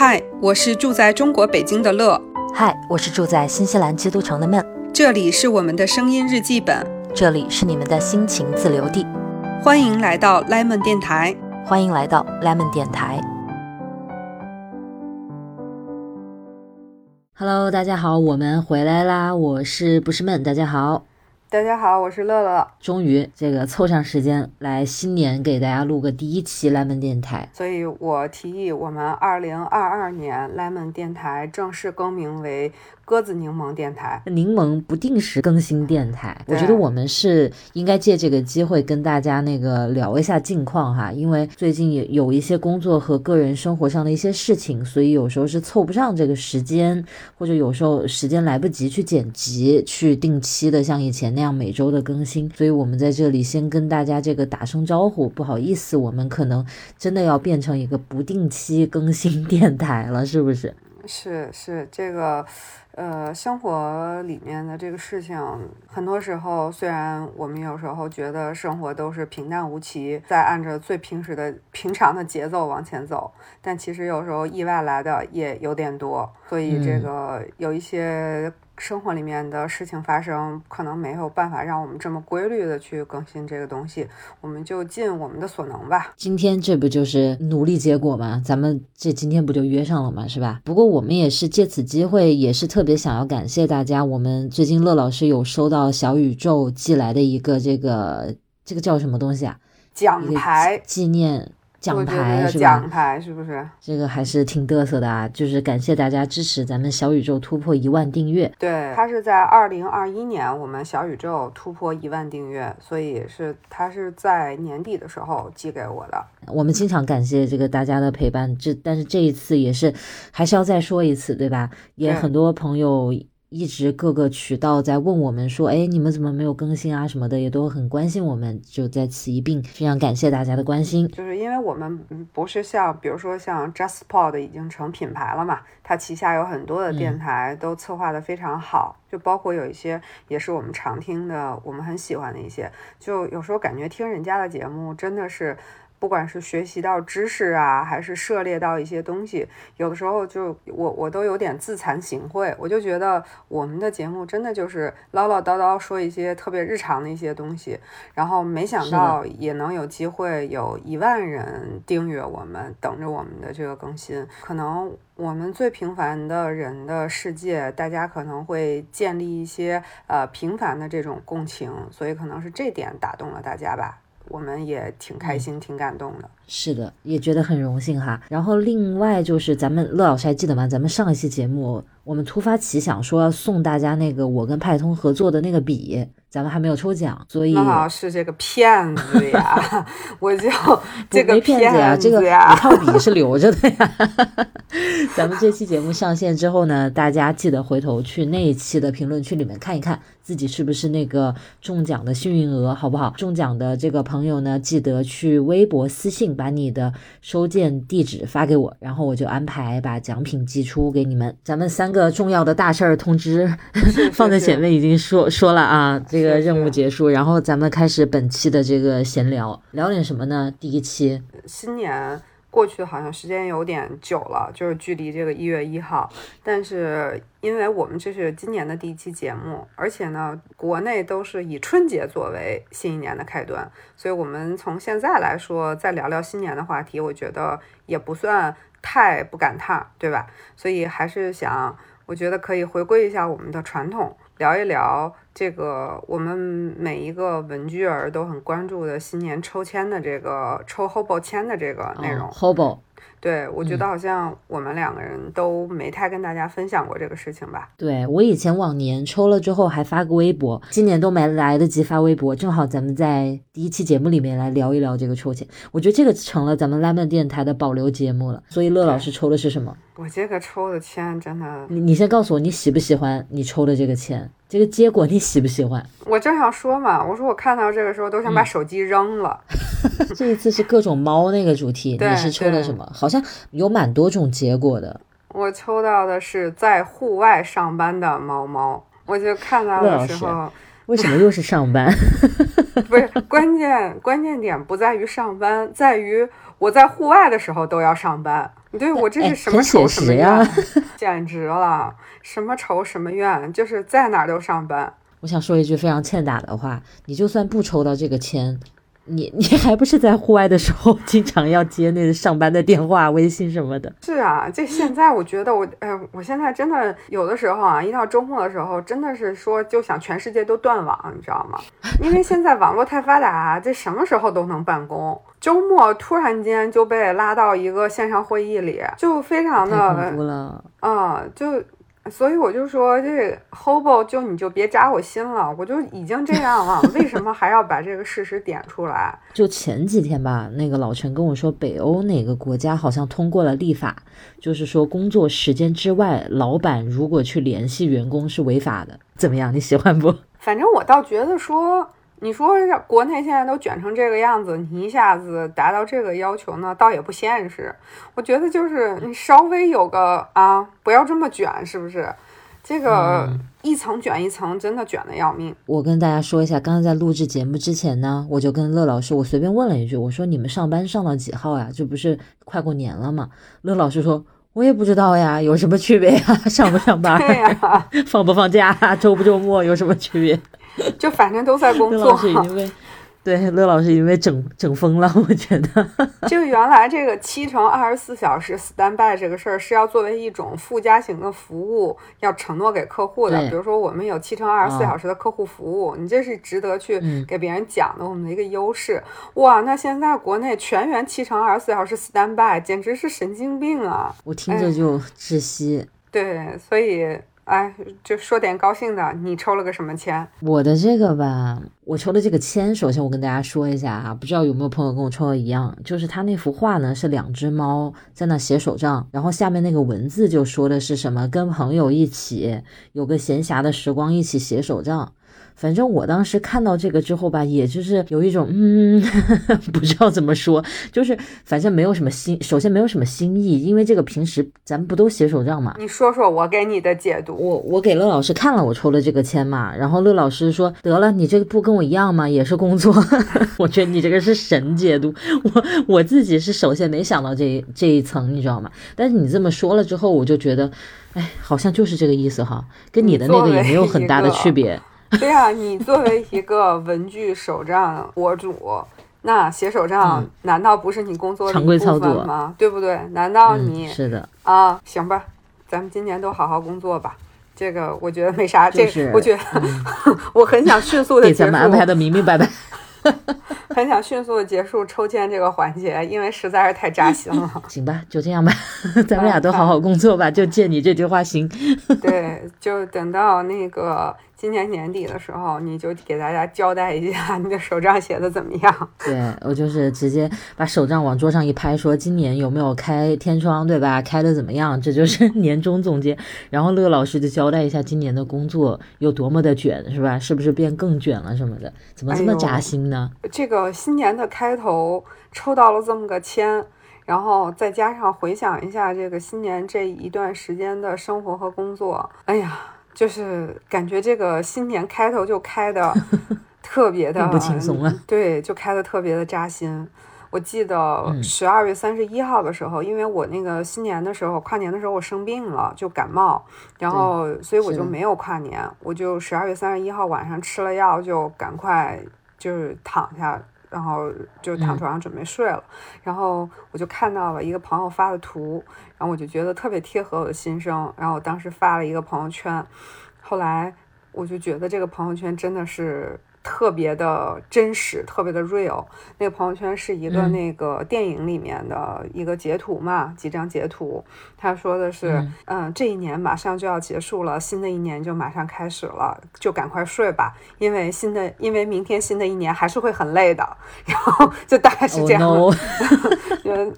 嗨，我是住在中国北京的乐。嗨，我是住在新西兰基督城的闷。这里是我们的声音日记本，这里是你们的心情自留地。欢迎来到 Lemon 电台，欢迎来到 Lemon 电台。Hello，大家好，我们回来啦！我是不是闷？大家好。大家好，我是乐乐。终于这个凑上时间来新年给大家录个第一期 Lemon 电台，所以我提议我们二零二二年 Lemon 电台正式更名为。鸽子柠檬电台，柠檬不定时更新电台。我觉得我们是应该借这个机会跟大家那个聊一下近况哈，因为最近也有一些工作和个人生活上的一些事情，所以有时候是凑不上这个时间，或者有时候时间来不及去剪辑，去定期的像以前那样每周的更新。所以我们在这里先跟大家这个打声招呼，不好意思，我们可能真的要变成一个不定期更新电台了，是不是？是是这个。呃，生活里面的这个事情，很多时候虽然我们有时候觉得生活都是平淡无奇，在按着最平时的平常的节奏往前走，但其实有时候意外来的也有点多，所以这个有一些。生活里面的事情发生，可能没有办法让我们这么规律的去更新这个东西，我们就尽我们的所能吧。今天这不就是努力结果吗？咱们这今天不就约上了吗？是吧？不过我们也是借此机会，也是特别想要感谢大家。我们最近乐老师有收到小宇宙寄来的一个这个这个叫什么东西啊？奖牌纪念。奖牌是吧？奖牌是不是？这个还是挺嘚瑟的啊！就是感谢大家支持咱们小宇宙突破一万订阅。对，它是在二零二一年我们小宇宙突破一万订阅，所以是它是在年底的时候寄给我的。我们经常感谢这个大家的陪伴，这但是这一次也是还是要再说一次，对吧？也很多朋友。一直各个渠道在问我们说，哎，你们怎么没有更新啊？什么的也都很关心我们，就在此一并非常感谢大家的关心。就是因为我们不是像，比如说像 JustPod 已经成品牌了嘛，它旗下有很多的电台都策划的非常好，就包括有一些也是我们常听的，我们很喜欢的一些，就有时候感觉听人家的节目真的是。不管是学习到知识啊，还是涉猎到一些东西，有的时候就我我都有点自惭形秽。我就觉得我们的节目真的就是唠唠叨叨说一些特别日常的一些东西，然后没想到也能有机会有一万人订阅我们，等着我们的这个更新。可能我们最平凡的人的世界，大家可能会建立一些呃平凡的这种共情，所以可能是这点打动了大家吧。我们也挺开心，挺感动的。是的，也觉得很荣幸哈。然后另外就是咱们乐老师还记得吗？咱们上一期节目，我们突发奇想说要送大家那个我跟派通合作的那个笔，咱们还没有抽奖，所以是这个骗子呀！我就 这个骗子呀，这个一套笔是留着的呀。咱们这期节目上线之后呢，大家记得回头去那一期的评论区里面看一看，自己是不是那个中奖的幸运鹅，好不好？中奖的这个朋友呢，记得去微博私信。把你的收件地址发给我，然后我就安排把奖品寄出给你们。咱们三个重要的大事儿通知 放在前面已经说说了啊，这个任务结束，然后咱们开始本期的这个闲聊，聊点什么呢？第一期新年。过去好像时间有点久了，就是距离这个一月一号。但是因为我们这是今年的第一期节目，而且呢，国内都是以春节作为新一年的开端，所以我们从现在来说再聊聊新年的话题，我觉得也不算太不赶趟，对吧？所以还是想，我觉得可以回归一下我们的传统。聊一聊这个我们每一个文具儿都很关注的新年抽签的这个抽 Hobo 签的这个内容。Hobo。对，我觉得好像我们两个人都没太跟大家分享过这个事情吧。对我以前往年抽了之后还发个微博，今年都没来得及发微博，正好咱们在第一期节目里面来聊一聊这个抽签。我觉得这个成了咱们 Lemon 电台的保留节目了。所以乐老师抽的是什么？我这个抽的签真的，你你先告诉我你喜不喜欢你抽的这个签，这个结果你喜不喜欢？我正想说嘛，我说我看到这个时候都想把手机扔了。这一次是各种猫那个主题，你是抽的什么？好像有蛮多种结果的。我抽到的是在户外上班的猫猫，我就看到的时候，为什么又是上班？不是关键，关键点不在于上班，在于我在户外的时候都要上班。对我这是什么仇什么怨？简直了，什么仇什么怨，就是在哪儿都上班。我想说一句非常欠打的话，你就算不抽到这个签。你你还不是在户外的时候，经常要接那个上班的电话、微信什么的。是啊，这现在我觉得我，哎，我现在真的有的时候啊，一到周末的时候，真的是说就想全世界都断网，你知道吗？因为现在网络太发达，这什么时候都能办公。周末突然间就被拉到一个线上会议里，就非常的恐怖了。啊，就。所以我就说，这 Hobo 就你就别扎我心了，我就已经这样了，为什么还要把这个事实点出来？就前几天吧，那个老陈跟我说，北欧哪个国家好像通过了立法，就是说工作时间之外，老板如果去联系员工是违法的。怎么样，你喜欢不？反正我倒觉得说。你说国内现在都卷成这个样子，你一下子达到这个要求呢，倒也不现实。我觉得就是你稍微有个啊，不要这么卷，是不是？这个一层卷一层，真的卷的要命。我跟大家说一下，刚刚在录制节目之前呢，我就跟乐老师，我随便问了一句，我说你们上班上到几号呀？这不是快过年了吗？乐老师说，我也不知道呀，有什么区别呀？上不上班？对呀，放不放假？周不周末有什么区别？就反正都在工作。乐老师已经被对乐老师已经被整整疯了，我觉得。就原来这个七乘二十四小时 standby 这个事儿是要作为一种附加型的服务，要承诺给客户的。比如说我们有七乘二十四小时的客户服务，你这是值得去给别人讲的我们的一个优势。哇，那现在国内全员七乘二十四小时 standby，简直是神经病啊！我听着就窒息。对，所以。哎，就说点高兴的，你抽了个什么签？我的这个吧，我抽的这个签，首先我跟大家说一下啊，不知道有没有朋友跟我抽的一样，就是他那幅画呢是两只猫在那写手账，然后下面那个文字就说的是什么，跟朋友一起有个闲暇的时光，一起写手账。反正我当时看到这个之后吧，也就是有一种嗯，不知道怎么说，就是反正没有什么新，首先没有什么新意，因为这个平时咱们不都写手账嘛。你说说我给你的解读。我我给乐老师看了我抽了这个签嘛，然后乐老师说得了，你这个不跟我一样吗？也是工作。我觉得你这个是神解读。我我自己是首先没想到这这一层，你知道吗？但是你这么说了之后，我就觉得，哎，好像就是这个意思哈，跟你的那个也没有很大的区别。对呀，你作为一个文具手账博主，那写手账难道不是你工作的一部分吗？对不对？难道你是的啊？行吧，咱们今年都好好工作吧。这个我觉得没啥，这我觉得我很想迅速的给咱们安排的明明白白。很想迅速的结束抽签这个环节，因为实在是太扎心了。行吧，就这样吧，咱们俩都好好工作吧。就借你这句话行。对，就等到那个。今年年底的时候，你就给大家交代一下你的手账写的怎么样？对我就是直接把手账往桌上一拍，说今年有没有开天窗，对吧？开的怎么样？这就是年终总结。然后乐老师就交代一下今年的工作有多么的卷，是吧？是不是变更卷了什么的？怎么这么扎心呢？这个新年的开头抽到了这么个签，然后再加上回想一下这个新年这一段时间的生活和工作，哎呀。就是感觉这个新年开头就开的 特别的不轻松啊，对，就开的特别的扎心。我记得十二月三十一号的时候，因为我那个新年的时候跨年的时候我生病了，就感冒，然后所以我就没有跨年，我就十二月三十一号晚上吃了药就赶快就是躺下。然后就躺床上准备睡了，然后我就看到了一个朋友发的图，然后我就觉得特别贴合我的心声，然后我当时发了一个朋友圈，后来我就觉得这个朋友圈真的是。特别的真实，特别的 real。那个朋友圈是一个那个电影里面的一个截图嘛，几张截图。他说的是，嗯，这一年马上就要结束了，新的一年就马上开始了，就赶快睡吧，因为新的，因为明天新的一年还是会很累的。然后就大概是这样，就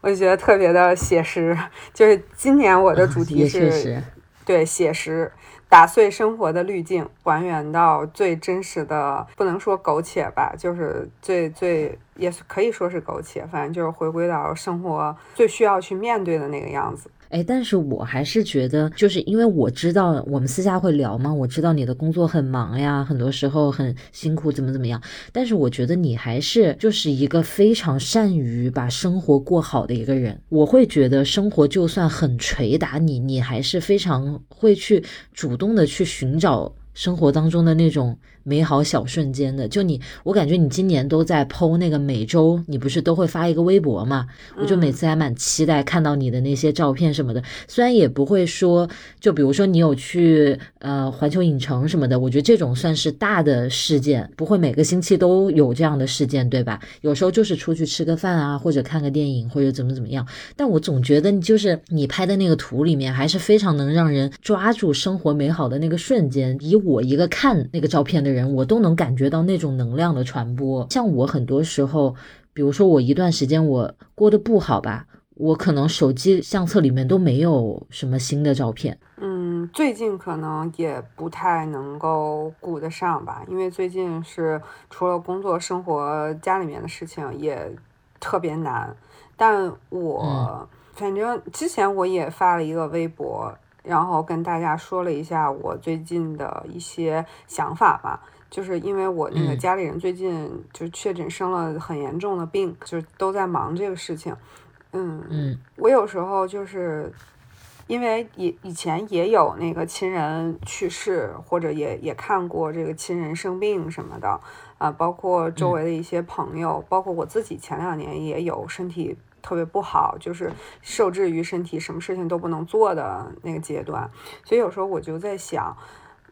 我就觉得特别的写实。就是今年我的主题是，对，写实。打碎生活的滤镜，还原到最真实的，不能说苟且吧，就是最最也可以说是苟且，反正就是回归到生活最需要去面对的那个样子。哎，但是我还是觉得，就是因为我知道我们私下会聊嘛，我知道你的工作很忙呀，很多时候很辛苦，怎么怎么样。但是我觉得你还是就是一个非常善于把生活过好的一个人。我会觉得生活就算很捶打你，你还是非常会去主动的去寻找生活当中的那种。美好小瞬间的，就你，我感觉你今年都在剖那个每周，你不是都会发一个微博嘛？我就每次还蛮期待看到你的那些照片什么的。虽然也不会说，就比如说你有去呃环球影城什么的，我觉得这种算是大的事件，不会每个星期都有这样的事件，对吧？有时候就是出去吃个饭啊，或者看个电影，或者怎么怎么样。但我总觉得你就是你拍的那个图里面，还是非常能让人抓住生活美好的那个瞬间。以我一个看那个照片的。人我都能感觉到那种能量的传播。像我很多时候，比如说我一段时间我过得不好吧，我可能手机相册里面都没有什么新的照片。嗯，最近可能也不太能够顾得上吧，因为最近是除了工作、生活、家里面的事情也特别难。但我反正之前我也发了一个微博。然后跟大家说了一下我最近的一些想法吧，就是因为我那个家里人最近就确诊生了很严重的病，就是都在忙这个事情。嗯嗯，我有时候就是因为以以前也有那个亲人去世，或者也也看过这个亲人生病什么的啊，包括周围的一些朋友，包括我自己前两年也有身体。特别不好，就是受制于身体，什么事情都不能做的那个阶段。所以有时候我就在想，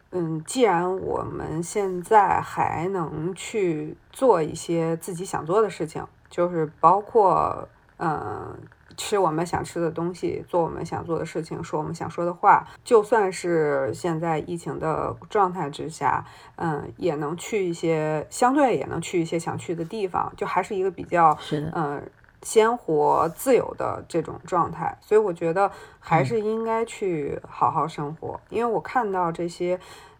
嗯，既然我们现在还能去做一些自己想做的事情，就是包括，嗯，吃我们想吃的东西，做我们想做的事情，说我们想说的话，就算是现在疫情的状态之下，嗯，也能去一些相对也能去一些想去的地方，就还是一个比较，嗯。鲜活自由的这种状态，所以我觉得还是应该去好好生活。因为我看到这些，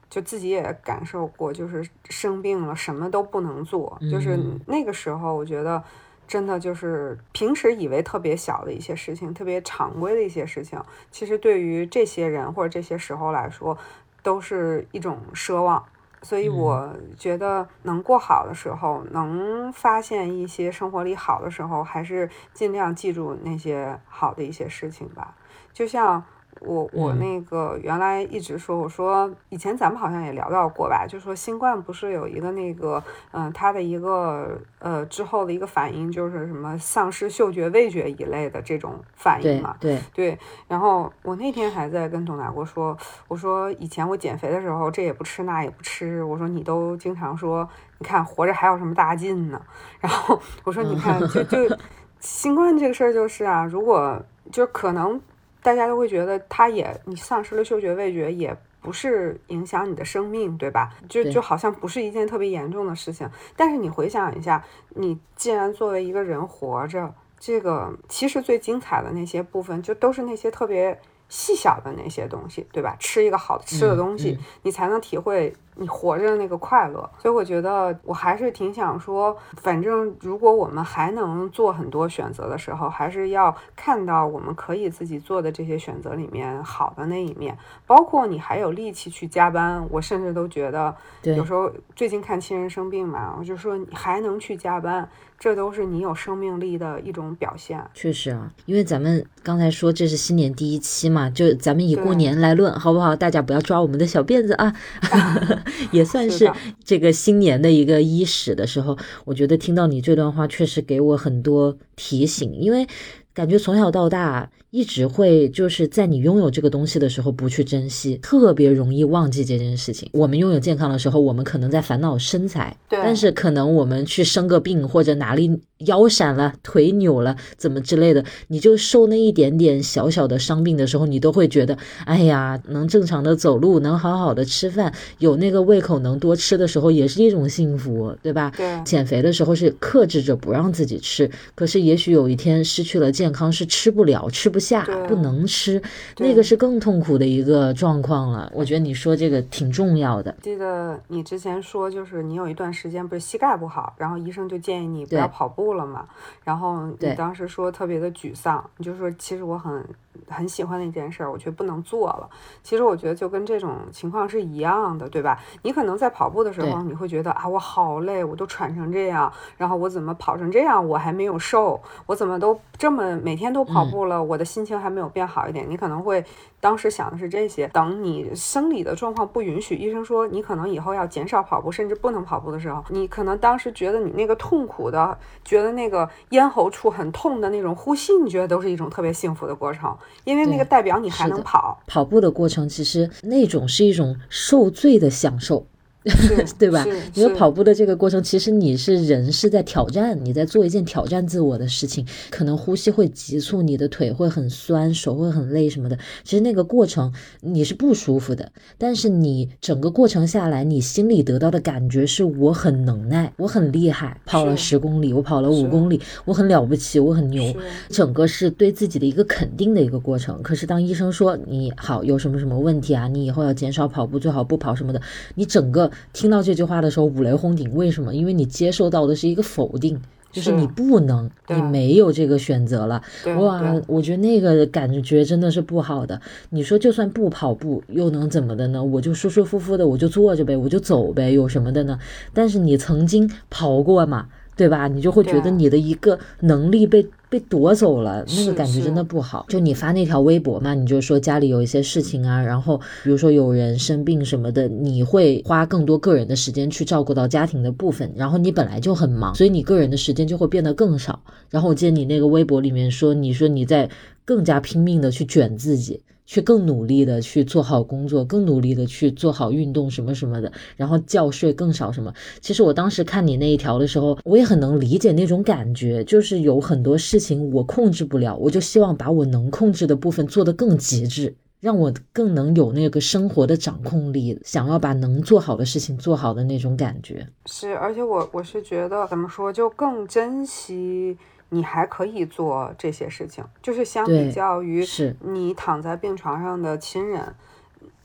就自己也感受过，就是生病了什么都不能做，就是那个时候，我觉得真的就是平时以为特别小的一些事情，特别常规的一些事情，其实对于这些人或者这些时候来说，都是一种奢望。所以我觉得能过好的时候，能发现一些生活里好的时候，还是尽量记住那些好的一些事情吧，就像。我我那个原来一直说，我说以前咱们好像也聊到过吧，就说新冠不是有一个那个，嗯，它的一个呃之后的一个反应就是什么丧失嗅觉、味觉一类的这种反应嘛？对对。然后我那天还在跟董大国说，我说以前我减肥的时候这也不吃那也不吃，我说你都经常说，你看活着还有什么大劲呢？然后我说你看就就 新冠这个事儿就是啊，如果就可能。大家都会觉得，它也你丧失了嗅觉味觉，也不是影响你的生命，对吧？就就好像不是一件特别严重的事情。但是你回想一下，你既然作为一个人活着，这个其实最精彩的那些部分，就都是那些特别细小的那些东西，对吧？吃一个好吃的东西，你才能体会。你活着的那个快乐，所以我觉得我还是挺想说，反正如果我们还能做很多选择的时候，还是要看到我们可以自己做的这些选择里面好的那一面，包括你还有力气去加班。我甚至都觉得，有时候最近看亲人生病嘛，我就说你还能去加班，这都是你有生命力的一种表现。确实啊，因为咱们刚才说这是新年第一期嘛，就咱们以过年来论，好不好？大家不要抓我们的小辫子啊。也算是这个新年的一个伊始的时候，我觉得听到你这段话，确实给我很多提醒，因为感觉从小到大一直会就是在你拥有这个东西的时候不去珍惜，特别容易忘记这件事情。我们拥有健康的时候，我们可能在烦恼身材，但是可能我们去生个病或者哪里腰闪了，腿扭了，怎么之类的，你就受那一点点小小的伤病的时候，你都会觉得，哎呀，能正常的走路，能好好的吃饭，有那个胃口能多吃的时候，也是一种幸福，对吧？对。减肥的时候是克制着不让自己吃，可是也许有一天失去了健康，是吃不了、吃不下、不能吃，那个是更痛苦的一个状况了。我觉得你说这个挺重要的。记得你之前说，就是你有一段时间不是膝盖不好，然后医生就建议你不要跑步了嘛。然后你当时说特别的沮丧，你就说其实我很很喜欢的一件事儿，我却不能做了。其实我觉得就跟这种情况是一样的，对吧？你可能在跑步的时候，你会觉得啊，我好累，我都喘成这样，然后我怎么跑成这样，我还没有瘦，我怎么都这么每天都跑步了，我的心情还没有变好一点。你可能会当时想的是这些。等你生理的状况不允许，医生说你可能以后要减少跑步，甚至不能跑步的时候，你可能当时觉得你那个痛苦的，觉得那个。咽喉处很痛的那种呼吸，你觉得都是一种特别幸福的过程，因为那个代表你还能跑。跑步的过程其实那种是一种受罪的享受。对吧？因为跑步的这个过程，其实你是人是在挑战，你在做一件挑战自我的事情，可能呼吸会急促，你的腿会很酸，手会很累什么的。其实那个过程你是不舒服的，但是你整个过程下来，你心里得到的感觉是我很能耐，我很厉害，跑了十公里，我跑了五公里，我很了不起，我很牛，整个是对自己的一个肯定的一个过程。可是当医生说你好有什么什么问题啊，你以后要减少跑步，最好不跑什么的，你整个。听到这句话的时候，五雷轰顶。为什么？因为你接受到的是一个否定，就是你不能，你没有这个选择了。哇，我觉得那个感觉真的是不好的。你说，就算不跑步，又能怎么的呢？我就舒舒服服的，我就坐着呗，我就走呗，有什么的呢？但是你曾经跑过嘛？对吧？你就会觉得你的一个能力被被夺走了，那个感觉真的不好。就你发那条微博嘛，你就说家里有一些事情啊，然后比如说有人生病什么的，你会花更多个人的时间去照顾到家庭的部分，然后你本来就很忙，所以你个人的时间就会变得更少。然后我记得你那个微博里面说，你说你在更加拼命的去卷自己。去更努力的去做好工作，更努力的去做好运动什么什么的，然后觉睡更少什么。其实我当时看你那一条的时候，我也很能理解那种感觉，就是有很多事情我控制不了，我就希望把我能控制的部分做得更极致，让我更能有那个生活的掌控力，想要把能做好的事情做好的那种感觉。是，而且我我是觉得怎么说，就更珍惜。你还可以做这些事情，就是相比较于你躺在病床上的亲人，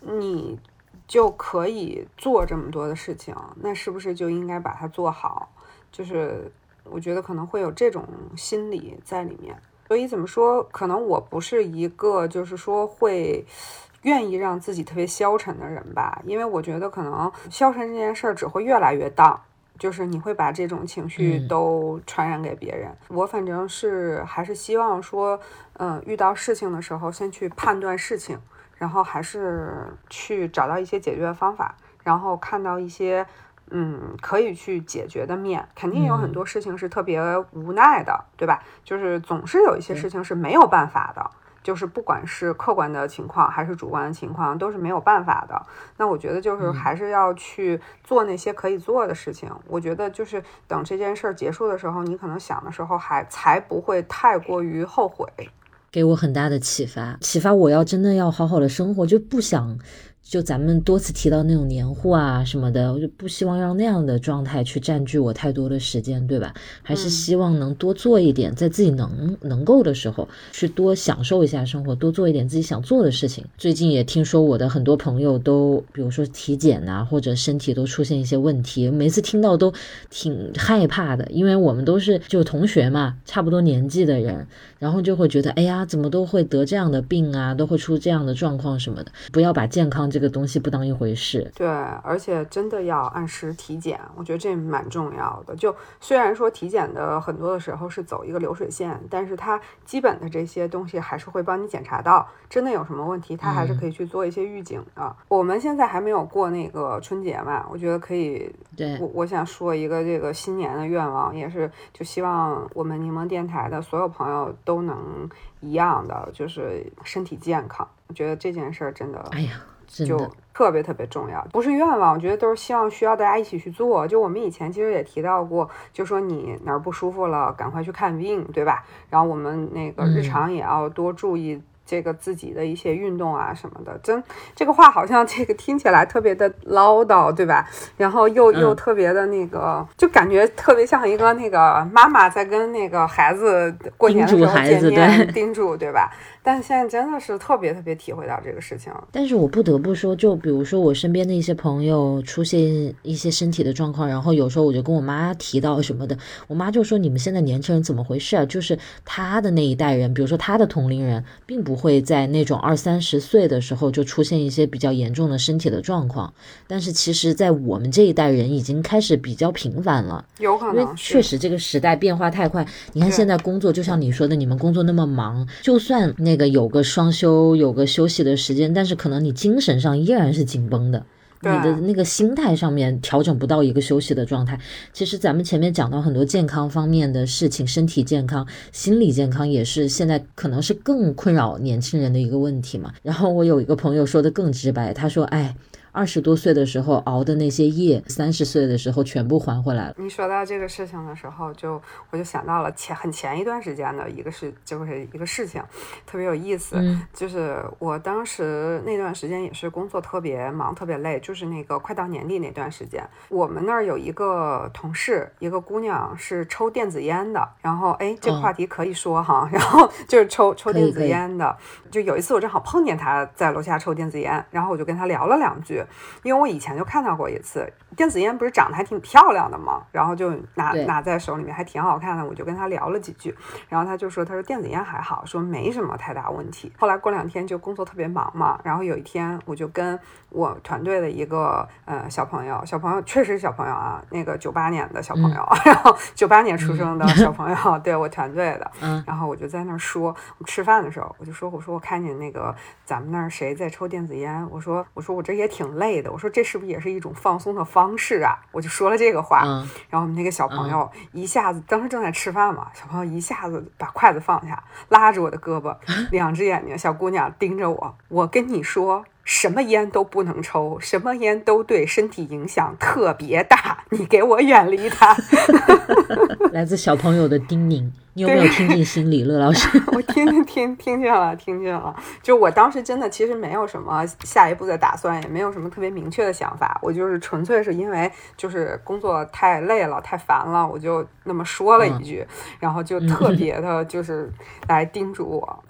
你就可以做这么多的事情，那是不是就应该把它做好？就是我觉得可能会有这种心理在里面。所以怎么说，可能我不是一个就是说会愿意让自己特别消沉的人吧，因为我觉得可能消沉这件事儿只会越来越大。就是你会把这种情绪都传染给别人。我反正是还是希望说，嗯，遇到事情的时候，先去判断事情，然后还是去找到一些解决的方法，然后看到一些嗯可以去解决的面。肯定有很多事情是特别无奈的，对吧？就是总是有一些事情是没有办法的。就是不管是客观的情况还是主观的情况，都是没有办法的。那我觉得就是还是要去做那些可以做的事情。我觉得就是等这件事儿结束的时候，你可能想的时候还才不会太过于后悔。给我很大的启发，启发我要真的要好好的生活，就不想。就咱们多次提到那种年货啊什么的，我就不希望让那样的状态去占据我太多的时间，对吧？还是希望能多做一点，在自己能能够的时候，去多享受一下生活，多做一点自己想做的事情。最近也听说我的很多朋友都，比如说体检呐，或者身体都出现一些问题，每次听到都挺害怕的，因为我们都是就同学嘛，差不多年纪的人，然后就会觉得，哎呀，怎么都会得这样的病啊，都会出这样的状况什么的，不要把健康这个东西不当一回事，对，而且真的要按时体检，我觉得这蛮重要的。就虽然说体检的很多的时候是走一个流水线，但是它基本的这些东西还是会帮你检查到，真的有什么问题，它还是可以去做一些预警的。我们现在还没有过那个春节嘛，我觉得可以。对，我我想说一个这个新年的愿望，也是就希望我们柠檬电台的所有朋友都能一样的，就是身体健康。我觉得这件事儿真的，哎呀。就特别特别重要，不是愿望，我觉得都是希望需要大家一起去做。就我们以前其实也提到过，就说你哪儿不舒服了，赶快去看病，对吧？然后我们那个日常也要多注意。这个自己的一些运动啊什么的，真这个话好像这个听起来特别的唠叨，对吧？然后又又特别的那个，就感觉特别像一个那个妈妈在跟那个孩子过年的时候见面叮嘱，对吧？但现在真的是特别特别体会到这个事情。但是我不得不说，就比如说我身边的一些朋友出现一些身体的状况，然后有时候我就跟我妈提到什么的，我妈就说：“你们现在年轻人怎么回事啊？就是他的那一代人，比如说他的同龄人，并不会在那种二三十岁的时候就出现一些比较严重的身体的状况，但是其实，在我们这一代人已经开始比较频繁了。有可能，因为确实这个时代变化太快。你看现在工作，就像你说的，你们工作那么忙，就算那。个有个双休，有个休息的时间，但是可能你精神上依然是紧绷的，你的那个心态上面调整不到一个休息的状态。其实咱们前面讲到很多健康方面的事情，身体健康、心理健康也是现在可能是更困扰年轻人的一个问题嘛。然后我有一个朋友说的更直白，他说：“哎。”二十多岁的时候熬的那些夜，三十岁的时候全部还回来了。你说到这个事情的时候，就我就想到了前很前一段时间的一个事，就是一个事情，特别有意思。就是我当时那段时间也是工作特别忙，特别累，就是那个快到年底那段时间，我们那儿有一个同事，一个姑娘是抽电子烟的。然后哎，这个话题可以说哈，然后就是抽抽电子烟的。就有一次我正好碰见她在楼下抽电子烟，然后我就跟她聊了两句。因为我以前就看到过一次电子烟，不是长得还挺漂亮的嘛？然后就拿拿在手里面还挺好看的，我就跟他聊了几句，然后他就说，他说电子烟还好，说没什么太大问题。后来过两天就工作特别忙嘛，然后有一天我就跟我团队的一个呃小朋友，小朋友确实是小朋友啊，那个九八年的小朋友，然后九八年出生的 小朋友，对我团队的，然后我就在那儿说，我吃饭的时候我就说，我说我看见那个咱们那儿谁在抽电子烟，我说我说我这也挺。累的，我说这是不是也是一种放松的方式啊？我就说了这个话，然后我们那个小朋友一下子，当时正在吃饭嘛，小朋友一下子把筷子放下，拉着我的胳膊，两只眼睛，小姑娘盯着我，我跟你说。什么烟都不能抽，什么烟都对身体影响特别大，你给我远离它。来自小朋友的叮咛，你有没有听进心里？乐老师，我听听听听见了，听见了。就我当时真的其实没有什么下一步的打算，也没有什么特别明确的想法，我就是纯粹是因为就是工作太累了，太烦了，我就那么说了一句，然后就特别的就是来叮嘱我。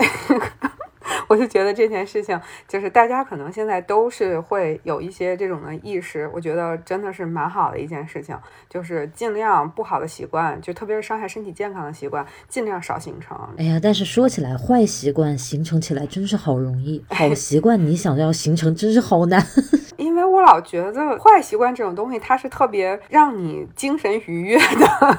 我就觉得这件事情，就是大家可能现在都是会有一些这种的意识，我觉得真的是蛮好的一件事情，就是尽量不好的习惯，就特别是伤害身体健康的习惯，尽量少形成。哎呀，但是说起来，坏习惯形成起来真是好容易，好习惯你想要形成真是好难。因为我老觉得坏习惯这种东西，它是特别让你精神愉悦的，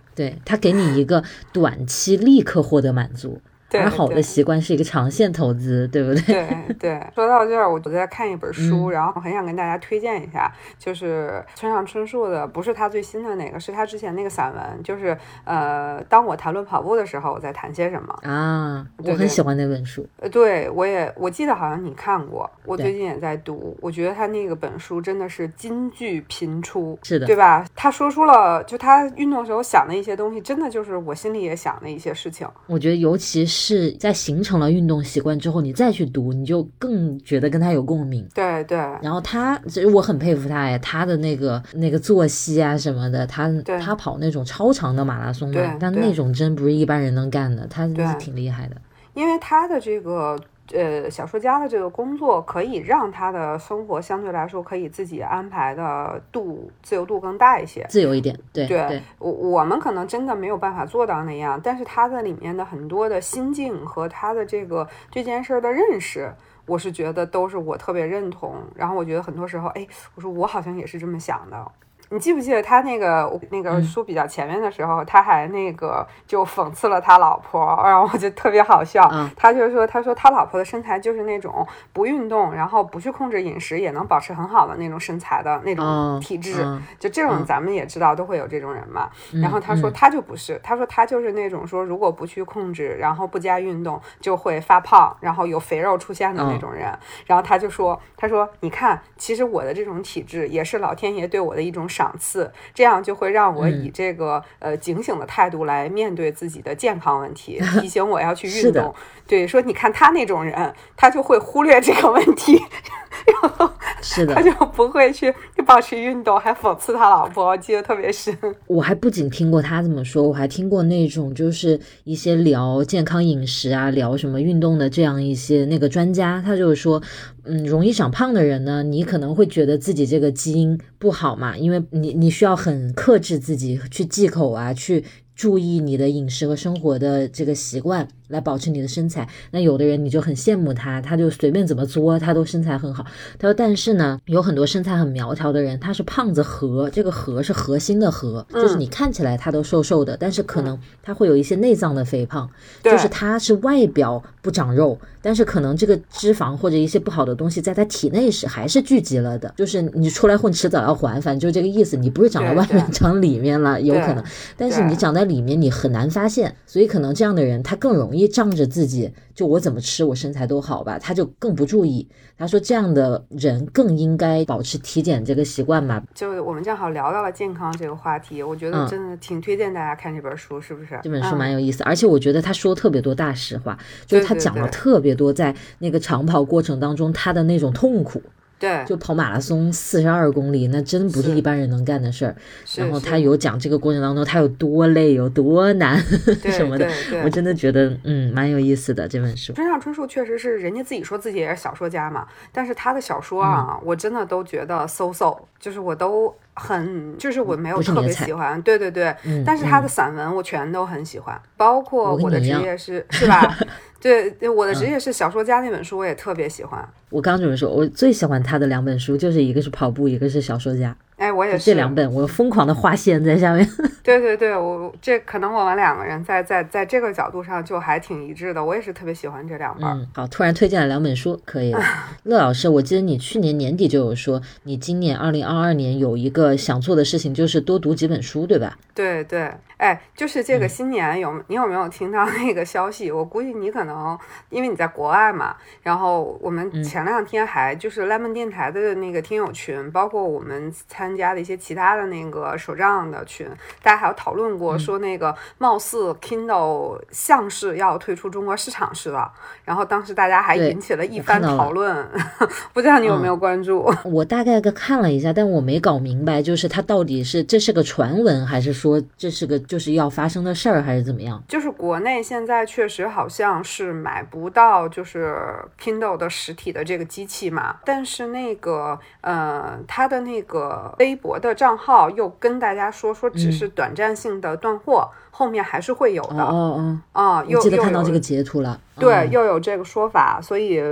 对，它给你一个短期立刻获得满足。而好的习惯是一个长线投资，对不对？对对。说到这儿，我在看一本书，然后很想跟大家推荐一下，就是村上春树的，不是他最新的那个，是他之前那个散文，就是呃，当我谈论跑步的时候，我在谈些什么啊？我很喜欢那本书。呃，对我也我记得好像你看过，我最近也在读，我觉得他那个本书真的是金句频出，是的，对吧？他说出了就他运动时候想的一些东西，真的就是我心里也想的一些事情。我觉得尤其是。是在形成了运动习惯之后，你再去读，你就更觉得跟他有共鸣。对对。然后他，其实我很佩服他哎，他的那个那个作息啊什么的，他他跑那种超长的马拉松嘛，但那种真不是一般人能干的，他是挺厉害的。因为他的这个。呃，小说家的这个工作可以让他的生活相对来说可以自己安排的度自由度更大一些，自由一点。对对，我我们可能真的没有办法做到那样，但是他在里面的很多的心境和他的这个对这件事儿的认识，我是觉得都是我特别认同。然后我觉得很多时候，哎，我说我好像也是这么想的。你记不记得他那个那个书比较前面的时候，他还那个就讽刺了他老婆，然后我就特别好笑。他就是说，他说他老婆的身材就是那种不运动，然后不去控制饮食也能保持很好的那种身材的那种体质。就这种咱们也知道都会有这种人嘛。然后他说他就不是，他说他就是那种说如果不去控制，然后不加运动就会发胖，然后有肥肉出现的那种人。然后他就说，他说你看，其实我的这种体质也是老天爷对我的一种赏赐，这样就会让我以这个呃警醒的态度来面对自己的健康问题，提醒我要去运动。对，说你看他那种人，他就会忽略这个问题，然后是的，他就不会去保持运动，还讽刺他老婆，我记得特别深。我还不仅听过他这么说，我还听过那种就是一些聊健康饮食啊，聊什么运动的这样一些那个专家，他就是说，嗯，容易长胖的人呢，你可能会觉得自己这个基因不好嘛，因为你你需要很克制自己去忌口啊，去注意你的饮食和生活的这个习惯。来保持你的身材，那有的人你就很羡慕他，他就随便怎么作，他都身材很好。他说，但是呢，有很多身材很苗条的人，他是胖子核，这个核是核心的核，就是你看起来他都瘦瘦的，但是可能他会有一些内脏的肥胖，就是他是外表不长肉，但是可能这个脂肪或者一些不好的东西在他体内是还是聚集了的，就是你出来混迟早要还，反正就这个意思，你不是长在外面，长里面了有可能，但是你长在里面你很难发现，所以可能这样的人他更容易。仗着自己，就我怎么吃，我身材都好吧，他就更不注意。他说这样的人更应该保持体检这个习惯嘛。就我们正好聊到了健康这个话题，我觉得真的挺推荐大家看这本书，是不是？这本书蛮有意思，而且我觉得他说特别多大实话，就是他讲了特别多在那个长跑过程当中他的那种痛苦。对，就跑马拉松四十二公里，那真不是一般人能干的事儿。然后他有讲这个过程当中他有多累有多难 什么的，我真的觉得嗯蛮有意思的这本书。村上春树确实是人家自己说自己也是小说家嘛，但是他的小说啊，我真的都觉得 so so，就是我都很就是我没有特别喜欢，对对对。但是他的散文我全都很喜欢，包括我的职业是是吧？对，我的职业是小说家那本书我也特别喜欢。我刚准备说，我最喜欢他的两本书，就是一个是跑步，一个是小说家。哎，我也是这两本，我疯狂的划线在下面。对对对，我这可能我们两个人在在在这个角度上就还挺一致的。我也是特别喜欢这两本。嗯，好，突然推荐了两本书，可以了。乐老师，我记得你去年年底就有说，你今年二零二二年有一个想做的事情，就是多读几本书，对吧？对对，哎，就是这个新年有你有没有听到那个消息？我估计你可能因为你在国外嘛，然后我们前两天还就是 lemon 电台的那个听友群，包括我们参。加的一些其他的那个手账的群，大家还有讨论过，说那个貌似 Kindle 像是要退出中国市场似的，然后当时大家还引起了一番讨论，不知道你有没有关注？我大概个看了一下，但我没搞明白，就是它到底是这是个传闻，还是说这是个就是要发生的事儿，还是怎么样？就是国内现在确实好像是买不到就是 Kindle 的实体的这个机器嘛，但是那个呃，他的那个。微博的账号又跟大家说说，只是短暂性的断货，后面还是会有的。哦哦啊，又记得看到这个截图了。对，又有这个说法，所以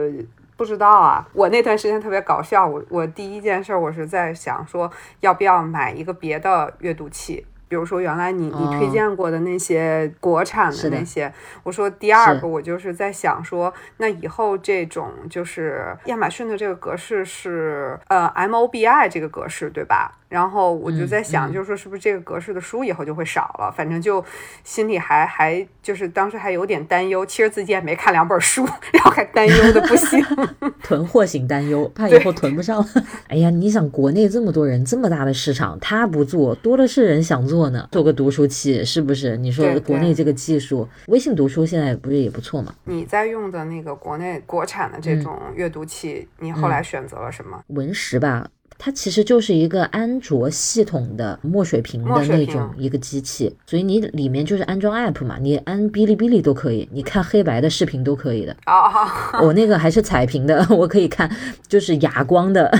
不知道啊。我那段时间特别搞笑，我我第一件事我是在想说，要不要买一个别的阅读器。比如说，原来你你推荐过的那些国产的那些，我说第二个，我就是在想说，那以后这种就是亚马逊的这个格式是呃 MOBI 这个格式，对吧？然后我就在想，就是说是不是这个格式的书以后就会少了？反正就心里还还就是当时还有点担忧。其实自己也没看两本书，然后还担忧的不行，囤货型担忧，怕以后囤不上。哎呀，你想国内这么多人，这么大的市场，他不做，多的是人想做呢。做个读书器是不是？你说国内这个技术，微信读书现在不是也不错吗？你在用的那个国内国产的这种阅读器，你后来选择了什么？文石吧。它其实就是一个安卓系统的墨水屏的那种一个机器，所以你里面就是安装 app 嘛，你安哔哩哔哩都可以，你看黑白的视频都可以的。我那个还是彩屏的，我可以看就是哑光的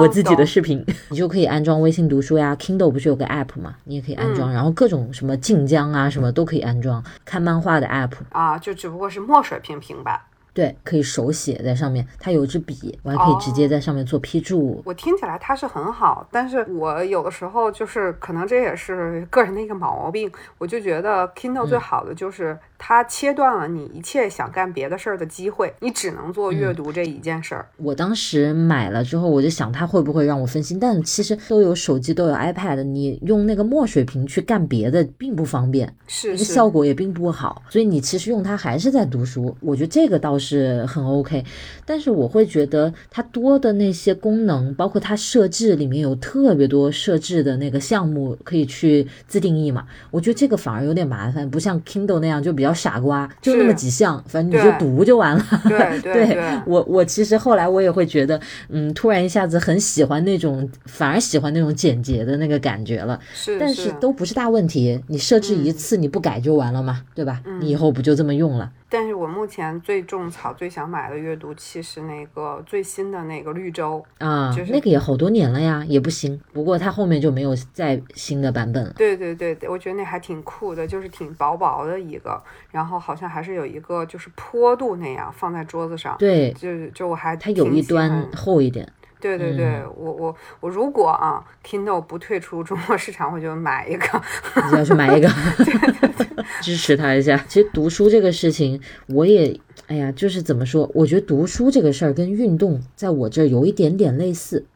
我自己的视频。你就可以安装微信读书呀，Kindle 不是有个 app 嘛，你也可以安装，然后各种什么晋江啊什么都可以安装，看漫画的 app 啊，就只不过是墨水屏平板。对，可以手写在上面，它有支笔，我还可以直接在上面做批注。我听起来它是很好，但是我有的时候就是可能这也是个人的一个毛病，我就觉得 Kindle 最好的就是它切断了你一切想干别的事儿的机会，你只能做阅读这一件事儿。我当时买了之后，我就想它会不会让我分心，但其实都有手机，都有 iPad，你用那个墨水屏去干别的并不方便，是效果也并不好，所以你其实用它还是在读书。我觉得这个倒是很 OK，但是我会觉得它多的那些功能，包括它设置里面有特别多设置的那个项目可以去自定义嘛，我觉得这个反而有点麻烦，不像 Kindle 那样就比较傻瓜，就那么几项，反正你就读就完了。对 对，我我其实后来我也会觉得，嗯，突然一下子很喜欢那种，反而喜欢那种简洁的那个感觉了。是，但是都不是大问题，你设置一次你不改就完了嘛，对吧？你以后不就这么用了？但是我目前最种草、最想买的阅读器是那个最新的那个绿洲啊，就是那个也好多年了呀，也不新。不过它后面就没有再新的版本了。对对对，我觉得那还挺酷的，就是挺薄薄的一个，然后好像还是有一个就是坡度那样放在桌子上。对，就就我还它有一端厚一点。对对对，我我我如果啊，Kindle 不退出中国市场，我就买一个。你要去买一个 支持他一下。其实读书这个事情，我也，哎呀，就是怎么说？我觉得读书这个事儿跟运动在我这儿有一点点类似。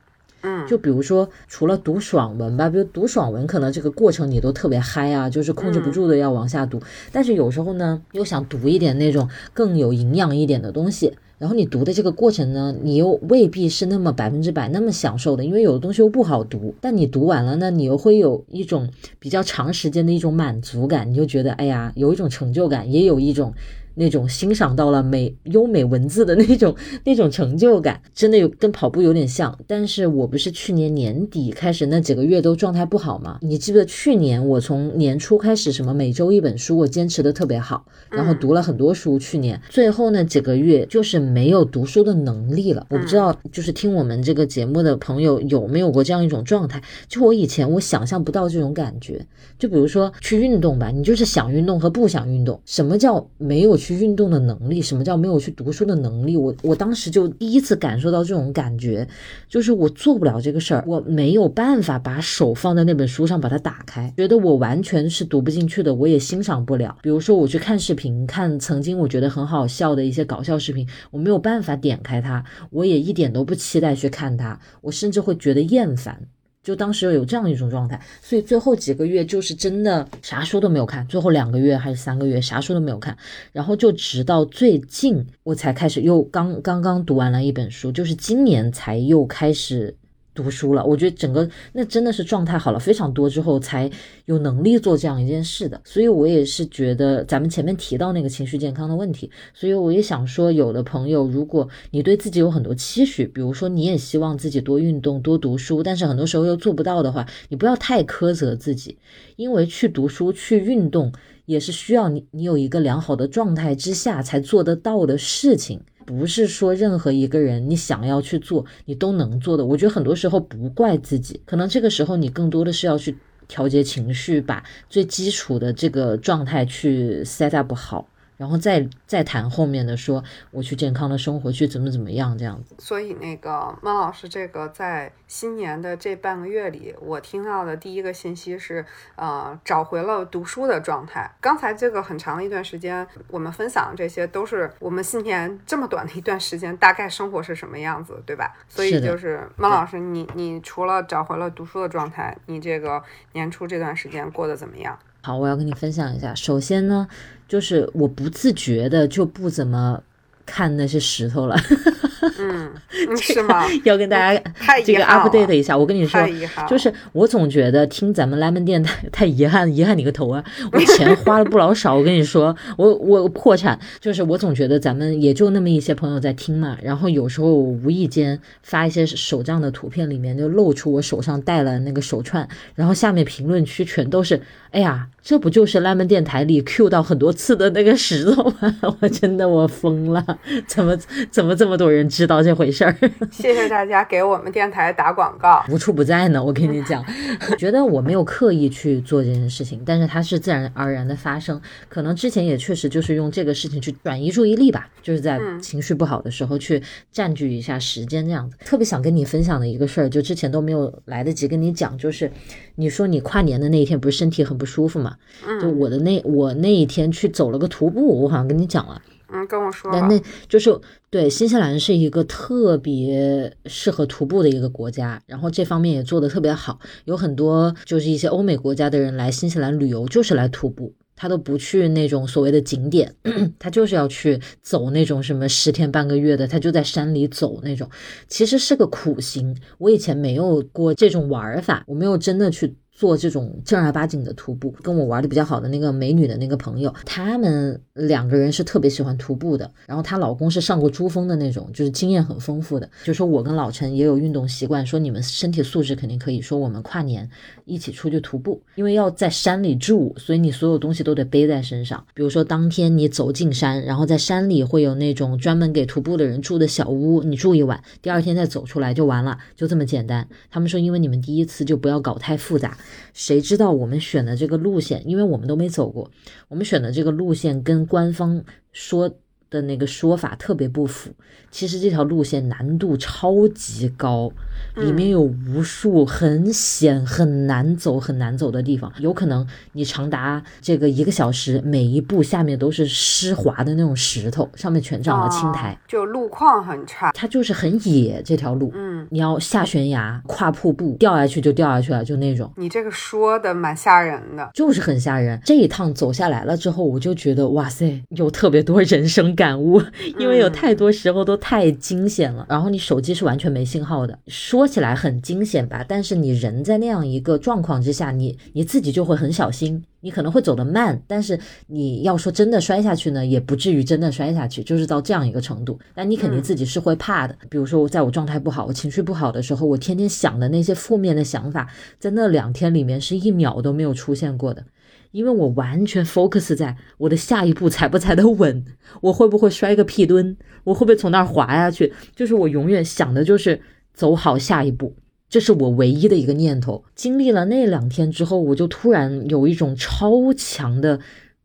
嗯，就比如说，除了读爽文吧，比如读爽文，可能这个过程你都特别嗨啊，就是控制不住的要往下读。但是有时候呢，又想读一点那种更有营养一点的东西。然后你读的这个过程呢，你又未必是那么百分之百那么享受的，因为有的东西又不好读。但你读完了呢，你又会有一种比较长时间的一种满足感，你就觉得哎呀，有一种成就感，也有一种。那种欣赏到了美优美文字的那种那种成就感，真的有跟跑步有点像。但是我不是去年年底开始那几个月都状态不好吗？你记不记得去年我从年初开始什么每周一本书，我坚持的特别好，然后读了很多书。去年最后那几个月就是没有读书的能力了。我不知道就是听我们这个节目的朋友有没有过这样一种状态？就我以前我想象不到这种感觉。就比如说去运动吧，你就是想运动和不想运动。什么叫没有？去运动的能力，什么叫没有去读书的能力？我我当时就第一次感受到这种感觉，就是我做不了这个事儿，我没有办法把手放在那本书上把它打开，觉得我完全是读不进去的，我也欣赏不了。比如说我去看视频，看曾经我觉得很好笑的一些搞笑视频，我没有办法点开它，我也一点都不期待去看它，我甚至会觉得厌烦。就当时有这样一种状态，所以最后几个月就是真的啥书都没有看，最后两个月还是三个月啥书都没有看，然后就直到最近我才开始又刚刚刚读完了一本书，就是今年才又开始。读书了，我觉得整个那真的是状态好了非常多之后，才有能力做这样一件事的。所以我也是觉得咱们前面提到那个情绪健康的问题，所以我也想说，有的朋友，如果你对自己有很多期许，比如说你也希望自己多运动、多读书，但是很多时候又做不到的话，你不要太苛责自己，因为去读书、去运动也是需要你你有一个良好的状态之下才做得到的事情。不是说任何一个人你想要去做，你都能做的。我觉得很多时候不怪自己，可能这个时候你更多的是要去调节情绪，把最基础的这个状态去 set up 好。然后再再谈后面的，说我去健康的生活，去怎么怎么样这样子。所以那个孟老师，这个在新年的这半个月里，我听到的第一个信息是，呃，找回了读书的状态。刚才这个很长的一段时间，我们分享的这些都是我们新年这么短的一段时间，大概生活是什么样子，对吧？所以就是孟老师，你你除了找回了读书的状态，你这个年初这段时间过得怎么样？好，我要跟你分享一下。首先呢，就是我不自觉的就不怎么看那些石头了。嗯，是吗？要跟大家这个 update 一下。我跟你说，就是我总觉得听咱们 lemon 电台太遗憾，遗憾你个头啊！我钱花了不老少。我跟你说，我我破产，就是我总觉得咱们也就那么一些朋友在听嘛。然后有时候我无意间发一些手账的图片，里面就露出我手上戴了那个手串，然后下面评论区全都是，哎呀，这不就是 lemon 电台里 Q 到很多次的那个石头吗？我真的我疯了，怎么怎么这么多人？知道这回事儿。谢谢大家给我们电台打广告，无处不在呢。我跟你讲，觉得我没有刻意去做这件事情，但是它是自然而然的发生。可能之前也确实就是用这个事情去转移注意力吧，就是在情绪不好的时候去占据一下时间这样子。特别想跟你分享的一个事儿，就之前都没有来得及跟你讲，就是你说你跨年的那一天不是身体很不舒服嘛？就我的那我那一天去走了个徒步，我好像跟你讲了。嗯，跟我说。但那就是对新西兰是一个特别适合徒步的一个国家，然后这方面也做得特别好，有很多就是一些欧美国家的人来新西兰旅游就是来徒步，他都不去那种所谓的景点，他就是要去走那种什么十天半个月的，他就在山里走那种，其实是个苦行。我以前没有过这种玩法，我没有真的去。做这种正儿八经的徒步，跟我玩的比较好的那个美女的那个朋友，他们两个人是特别喜欢徒步的。然后她老公是上过珠峰的那种，就是经验很丰富的。就说我跟老陈也有运动习惯，说你们身体素质肯定可以。说我们跨年一起出去徒步，因为要在山里住，所以你所有东西都得背在身上。比如说当天你走进山，然后在山里会有那种专门给徒步的人住的小屋，你住一晚，第二天再走出来就完了，就这么简单。他们说，因为你们第一次就不要搞太复杂。谁知道我们选的这个路线，因为我们都没走过，我们选的这个路线跟官方说。的那个说法特别不符。其实这条路线难度超级高，里面有无数很险、很难走、很难走的地方。有可能你长达这个一个小时，每一步下面都是湿滑的那种石头，上面全长了青苔，就路况很差。它就是很野这条路，嗯，你要下悬崖、跨瀑布，掉下去就掉下去了，就那种。你这个说的蛮吓人的，就是很吓人。这一趟走下来了之后，我就觉得哇塞，有特别多人生感悟。因为有太多时候都太惊险了，然后你手机是完全没信号的。说起来很惊险吧，但是你人在那样一个状况之下，你你自己就会很小心，你可能会走得慢，但是你要说真的摔下去呢，也不至于真的摔下去，就是到这样一个程度。但你肯定自己是会怕的。比如说我，在我状态不好、我情绪不好的时候，我天天想的那些负面的想法，在那两天里面是一秒都没有出现过的。因为我完全 focus 在我的下一步踩不踩得稳，我会不会摔个屁墩，我会不会从那儿滑下去，就是我永远想的就是走好下一步，这是我唯一的一个念头。经历了那两天之后，我就突然有一种超强的。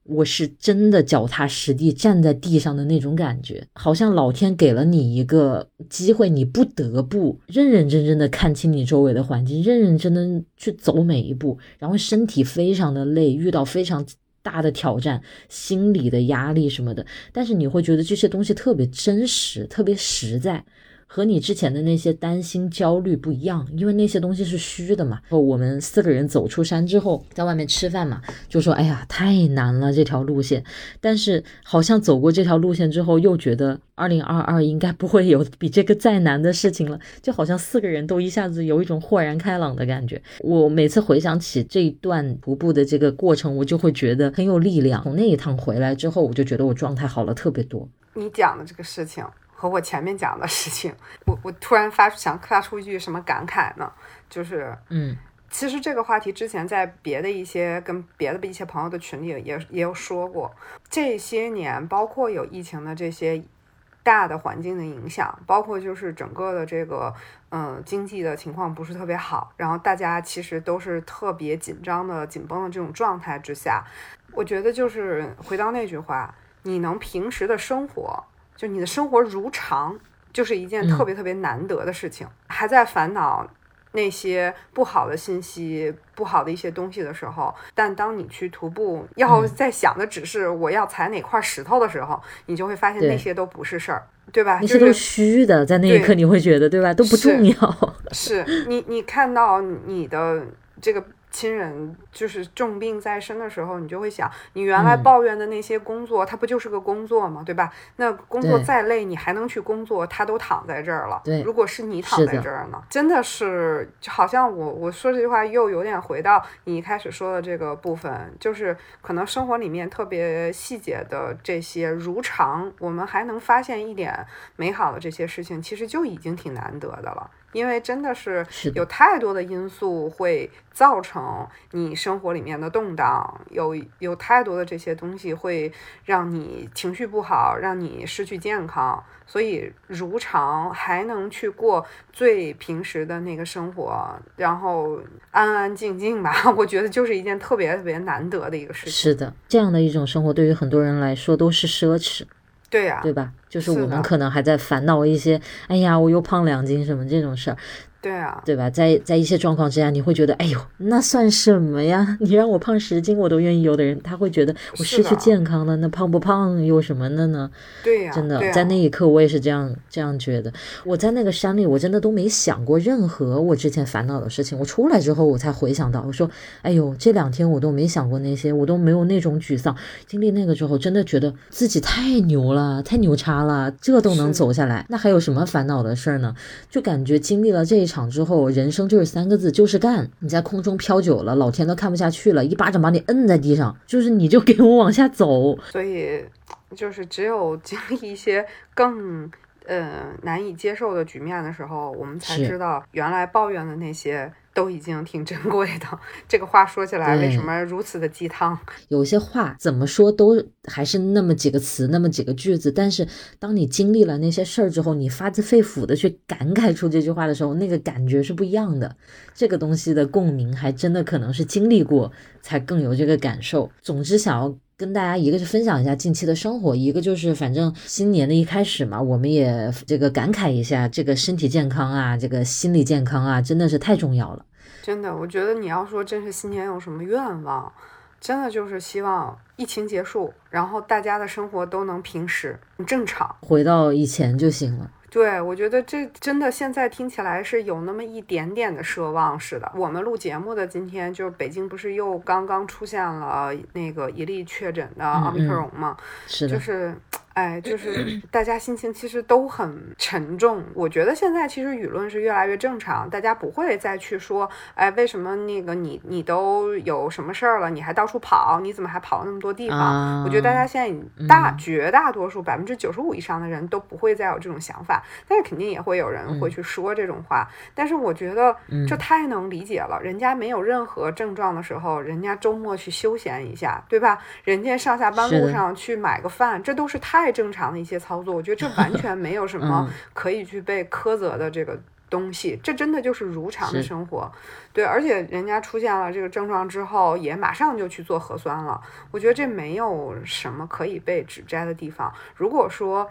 我是真的脚踏实地站在地上的那种感觉，好像老天给了你一个机会，你不得不认认真真的看清你周围的环境，认认真真去走每一步，然后身体非常的累，遇到非常大的挑战，心理的压力什么的，但是你会觉得这些东西特别真实，特别实在。和你之前的那些担心、焦虑不一样，因为那些东西是虚的嘛。我们四个人走出山之后，在外面吃饭嘛，就说：“哎呀，太难了这条路线。”但是好像走过这条路线之后，又觉得二零二二应该不会有比这个再难的事情了。就好像四个人都一下子有一种豁然开朗的感觉。我每次回想起这一段徒步的这个过程，我就会觉得很有力量。从那一趟回来之后，我就觉得我状态好了特别多。你讲的这个事情。和我前面讲的事情，我我突然发想发出一句什么感慨呢？就是，嗯，其实这个话题之前在别的一些跟别的一些朋友的群里也也有说过。这些年，包括有疫情的这些大的环境的影响，包括就是整个的这个嗯经济的情况不是特别好，然后大家其实都是特别紧张的、紧绷的这种状态之下，我觉得就是回到那句话，你能平时的生活。就你的生活如常，就是一件特别特别难得的事情。还在烦恼那些不好的信息、不好的一些东西的时候，但当你去徒步，要在想的只是我要踩哪块石头的时候，你就会发现那些都不是事儿，对吧？那些都虚的，在那一刻你会觉得，对吧？都不重要。是你，你看到你的这个。亲人就是重病在身的时候，你就会想，你原来抱怨的那些工作，它不就是个工作吗？对吧？那工作再累，你还能去工作，他都躺在这儿了。对，如果是你躺在这儿呢？真的是，就好像我我说这句话又有点回到你一开始说的这个部分，就是可能生活里面特别细节的这些如常，我们还能发现一点美好的这些事情，其实就已经挺难得的了。因为真的是有太多的因素会造成你生活里面的动荡，有有太多的这些东西会让你情绪不好，让你失去健康。所以如常还能去过最平时的那个生活，然后安安静静吧，我觉得就是一件特别特别难得的一个事情。是的，这样的一种生活对于很多人来说都是奢侈，对呀、对吧？就是我们可能还在烦恼一些，哎呀，我又胖两斤什么这种事儿，对啊，对吧？在在一些状况之下，你会觉得，哎呦，那算什么呀？你让我胖十斤我都愿意。有的人他会觉得我失去健康了，那胖不胖有什么的呢？对呀、真的，在那一刻我也是这样这样觉得。我在那个山里，我真的都没想过任何我之前烦恼的事情。我出来之后，我才回想到，我说，哎呦，这两天我都没想过那些，我都没有那种沮丧。经历那个之后，真的觉得自己太牛了，太牛叉了，这都能走下来，那还有什么烦恼的事儿呢？就感觉经历了这一场场之后，人生就是三个字，就是干。你在空中飘久了，老天都看不下去了，一巴掌把你摁在地上，就是你就 给我往下走。所以就是只有经历一些更呃难以接受的局面的时候，我们才知道原来抱怨的那些都已经挺珍贵的。这个话说起来，为什么如此的鸡汤？有些话怎么说都还是那么几个词，那么几个句子，但是当你经历了那些事儿之后，你发自肺腑的去感慨出这句话的时候，那个感觉是不一样的。这个东西的共鸣，还真的可能是经历过才更有这个感受。总之，想要跟大家一个是分享一下近期的生活，一个就是反正新年的一开始嘛，我们也这个感慨一下，这个身体健康啊，这个心理健康啊，真的是太重要了。真的，我觉得你要说真是新年有什么愿望，真的就是希望疫情结束，然后大家的生活都能平时正常。回到以前就行了。对，我觉得这真的现在听起来是有那么一点点的奢望似的。我们录节目的今天，就是北京不是又刚刚出现了那个一例确诊的奥密克戎吗？是的，就是，哎，就 是大家心情其实都很沉重。我觉得现在其实舆论是越来越正常，大家不会再去说，哎，为什么那个你你都有什么事儿了，你还到处跑，你怎么还跑那么多地方？啊我觉得大家现在已大、绝大多数百分之九十五以上的人都不会再有这种想法，但是肯定也会有人会去说这种话。但是我觉得这太能理解了，人家没有任何症状的时候，人家周末去休闲一下，对吧？人家上下班路上去买个饭，这都是太正常的一些操作。我觉得这完全没有什 么嗯可以去被苛责的这个。东西，这真的就是如常的生活，对，而且人家出现了这个症状之后，也马上就去做核酸了。我觉得这没有什么可以被指摘的地方。如果说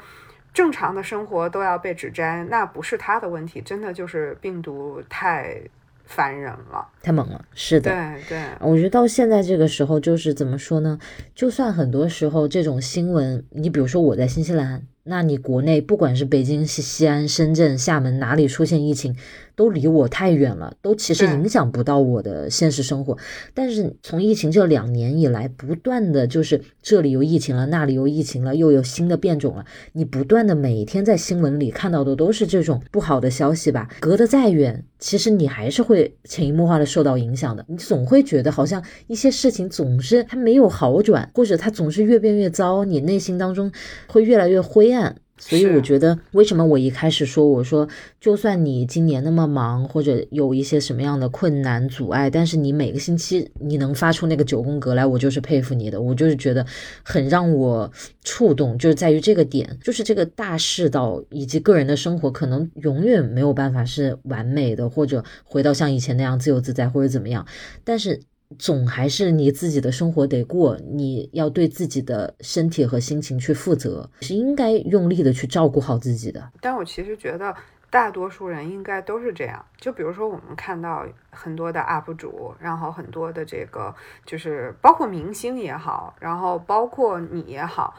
正常的生活都要被指摘，那不是他的问题，真的就是病毒太烦人了。太猛了，是的。对对，我觉得到现在这个时候，就是怎么说呢？就算很多时候这种新闻，你比如说我在新西兰，那你国内不管是北京、西西安、深圳、厦门哪里出现疫情，都离我太远了，都其实影响不到我的现实生活。但是从疫情这两年以来，不断的就是这里有疫情了，那里有疫情了，又有新的变种了，你不断的每天在新闻里看到的都是这种不好的消息吧？隔得再远，其实你还是会潜移默化的受到影响的。你总会觉得好像一些事情总是它没有好转，或者它总是越变越糟，你内心当中会越来越灰暗。所以我觉得，为什么我一开始说我说，就算你今年那么忙，或者有一些什么样的困难阻碍，但是你每个星期你能发出那个九宫格来，我就是佩服你的，我就是觉得很让我触动，就是在于这个点，就是这个大世道以及个人的生活，可能永远没有办法是完美的，或者回到像以前那样自由自在，或者怎么样，但是。总还是你自己的生活得过，你要对自己的身体和心情去负责，是应该用力的去照顾好自己的。但我其实觉得大多数人应该都是这样。就比如说，我们看到很多的 UP 主，然后很多的这个就是包括明星也好，然后包括你也好。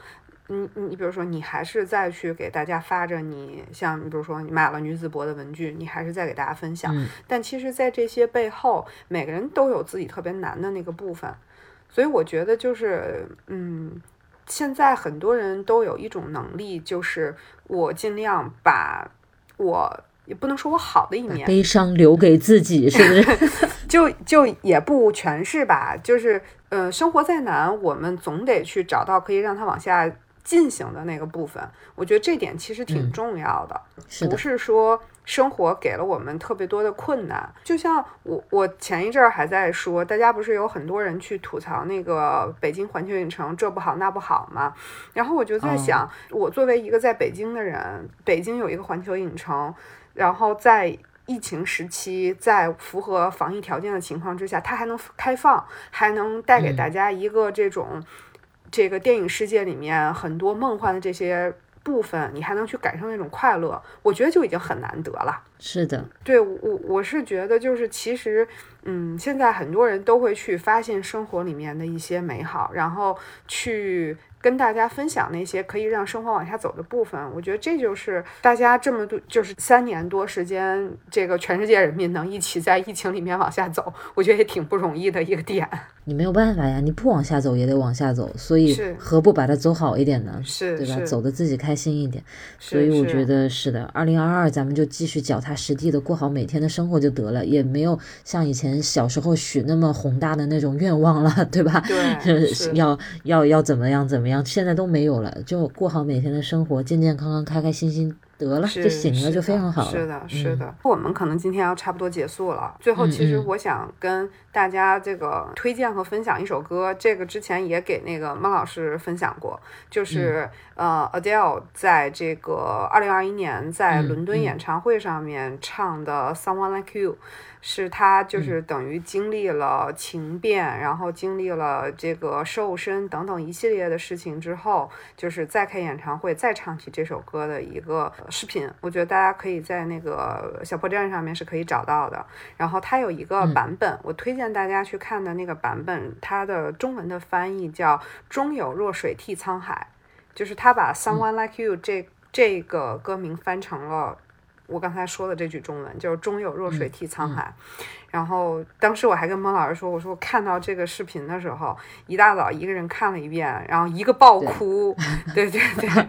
你你比如说，你还是再去给大家发着你像，你比如说你买了女子博的文具，你还是在给大家分享。嗯但其实，在这些背后，每个人都有自己特别难的那个部分。所以我觉得就是，嗯，现在很多人都有一种能力，就是我尽量把我也不能说我好的一面，悲伤留给自己，是不是？就就也不全是吧，就是呃，生活再难，我们总得去找到可以让它往下进行的那个部分，我觉得这点其实挺重要的，是不是说生活给了我们特别多的困难。就像我我前一阵儿还在说，大家不是有很多人去吐槽那个北京环球影城这不好那不好吗？然后我就在想，我作为一个在北京的人，北京有一个环球影城，然后在。疫情时期，在符合防疫条件的情况之下，它还能开放，还能带给大家一个这种这个电影世界里面很多梦幻的这些部分，你还能去感受那种快乐，我觉得就已经很难得了。是的，对我我是觉得就是其实，嗯，现在很多人都会去发现生活里面的一些美好，然后去。跟大家分享那些可以让生活往下走的部分，我觉得这就是大家这么多就是三年多时间，这个全世界人民能一起在疫情里面往下走，我觉得也挺不容易的一个点。你没有办法呀，你不往下走也得往下走，所以何不把它走好一点呢？是，对吧？走的自己开心一点。所以我觉得是的，二零二二咱们就继续脚踏实地的过好每天的生活就得了，也没有像以前小时候许那么宏大的那种愿望了，对吧？对，要要要怎么样怎么样，现在都没有了，就过好每天的生活，健健康康，开开心心。得了，就醒了，就非常好了。是的，是的。我们可能今天要差不多结束了。最后，其实我想跟大家这个推荐和分享一首歌。这个之前也给那个孟老师分享过，就是呃，Adele 在这个二零二一年在伦敦演唱会上面唱的《Someone Like You》。是他就是等于经历了情变，然后经历了这个瘦身等等一系列的事情之后，就是再开演唱会再唱起这首歌的一个视频。我觉得大家可以在那个小破站上面是可以找到的。然后它有一个版本，我推荐大家去看的那个版本，它的中文的翻译叫“终有弱水替沧海”，就是他把 “Someone Like You” 这这个歌名翻成了。我刚才说的这句中文就是“终有弱水替沧海”，然后当时我还跟孟老师说：“我说我看到这个视频的时候，一大早一个人看了一遍，然后一个爆哭，对对对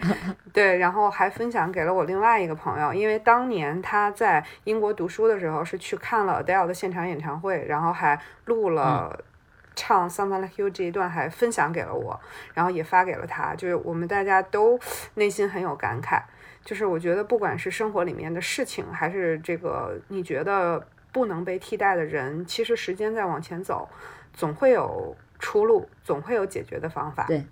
对，然后还分享给了我另外一个朋友，因为当年他在英国读书的时候是去看了 Adele 的现场演唱会，然后还录了唱《Someone Like You》这一段，还分享给了我，然后也发给了他，就是我们大家都内心很有感慨。”就是我觉得，不管是生活里面的事情，还是这个你觉得不能被替代的人，其实时间在往前走，总会有出路，总会有解决的方法。对，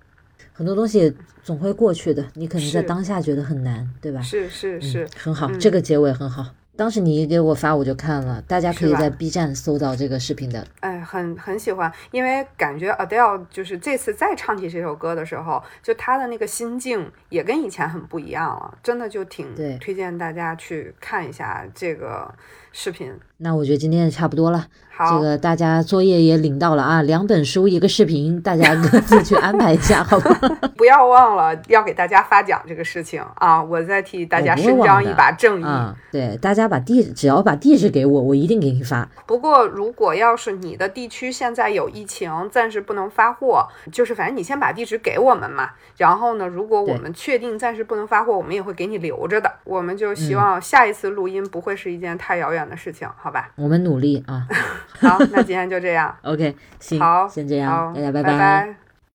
很多东西总会过去的。你可能在当下觉得很难，对吧？是是是，很好，这个结尾很好。当时你一给我发，我就看了。大家可以在 B 站搜到这个视频的。哎，很很喜欢，因为感觉 Adele 就是这次再唱起这首歌的时候，就她的那个心境也跟以前很不一样了，真的就挺推荐大家去看一下这个视频。那我觉得今天也差不多了。好这个大家作业也领到了啊，两本书一个视频，大家各自去安排一下，好吧？不要忘了要给大家发奖这个事情啊！我再替大家伸张一把正义。对，大家把地只要把地址给我，我一定给你发。不过如果要是你的地区现在有疫情，暂时不能发货，就是反正你先把地址给我们嘛。然后呢，如果我们确定暂时不能发货，我们也会给你留着的。我们就希望下一次录音不会是一件太遥远的事情，好吧？我们努力啊。好，那今天就这样。OK，行，好，先这样，大家拜拜。